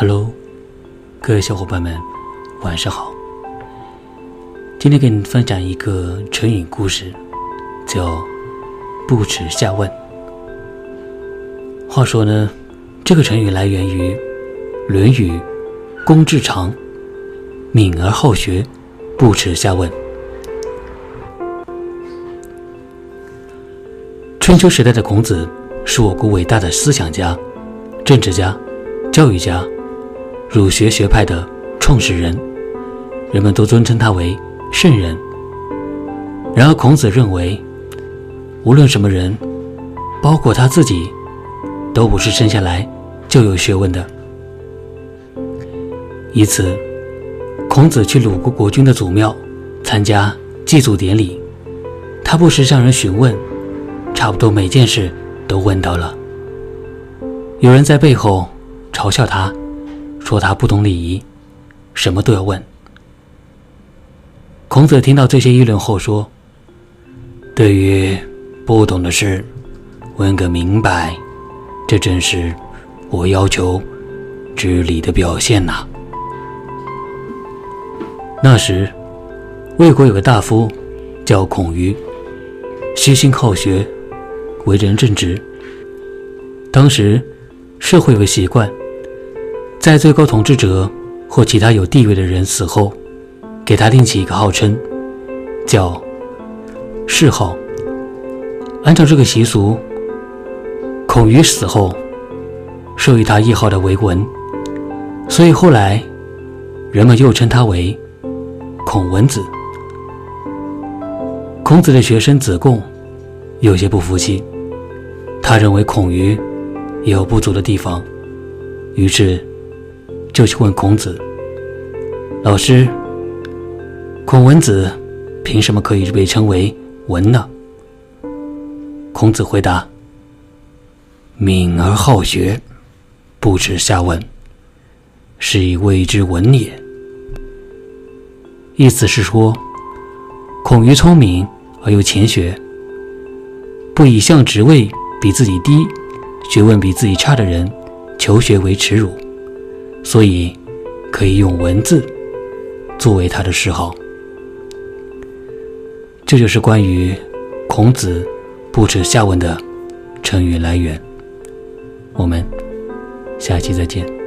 Hello，各位小伙伴们，晚上好。今天给你分享一个成语故事，叫“不耻下问”。话说呢，这个成语来源于《论语·公冶长》：“敏而好学，不耻下问。”春秋时代的孔子是我国伟大的思想家、政治家、教育家。儒学学派的创始人，人们都尊称他为圣人。然而，孔子认为，无论什么人，包括他自己，都不是生下来就有学问的。一次，孔子去鲁国国君的祖庙参加祭祖典礼，他不时向人询问，差不多每件事都问到了。有人在背后嘲笑他。说他不懂礼仪，什么都要问。孔子听到这些议论后说：“对于不懂的事，问个明白，这正是我要求知礼的表现呐。”那时，魏国有个大夫叫孔瑜，虚心好学，为人正直。当时社会有个习惯。在最高统治者或其他有地位的人死后，给他另起一个号称，叫谥号。按照这个习俗，孔瑜死后，授予他谥号的为文，所以后来人们又称他为孔文子。孔子的学生子贡有些不服气，他认为孔瑜也有不足的地方，于是。就去问孔子：“老师，孔文子凭什么可以被称为文呢？”孔子回答：“敏而好学，不耻下问，是以谓之文也。”意思是说，孔于聪明而又勤学，不以向职位比自己低、学问比自己差的人求学为耻辱。所以，可以用文字作为他的嗜好。这就是关于孔子不耻下问的成语来源。我们下期再见。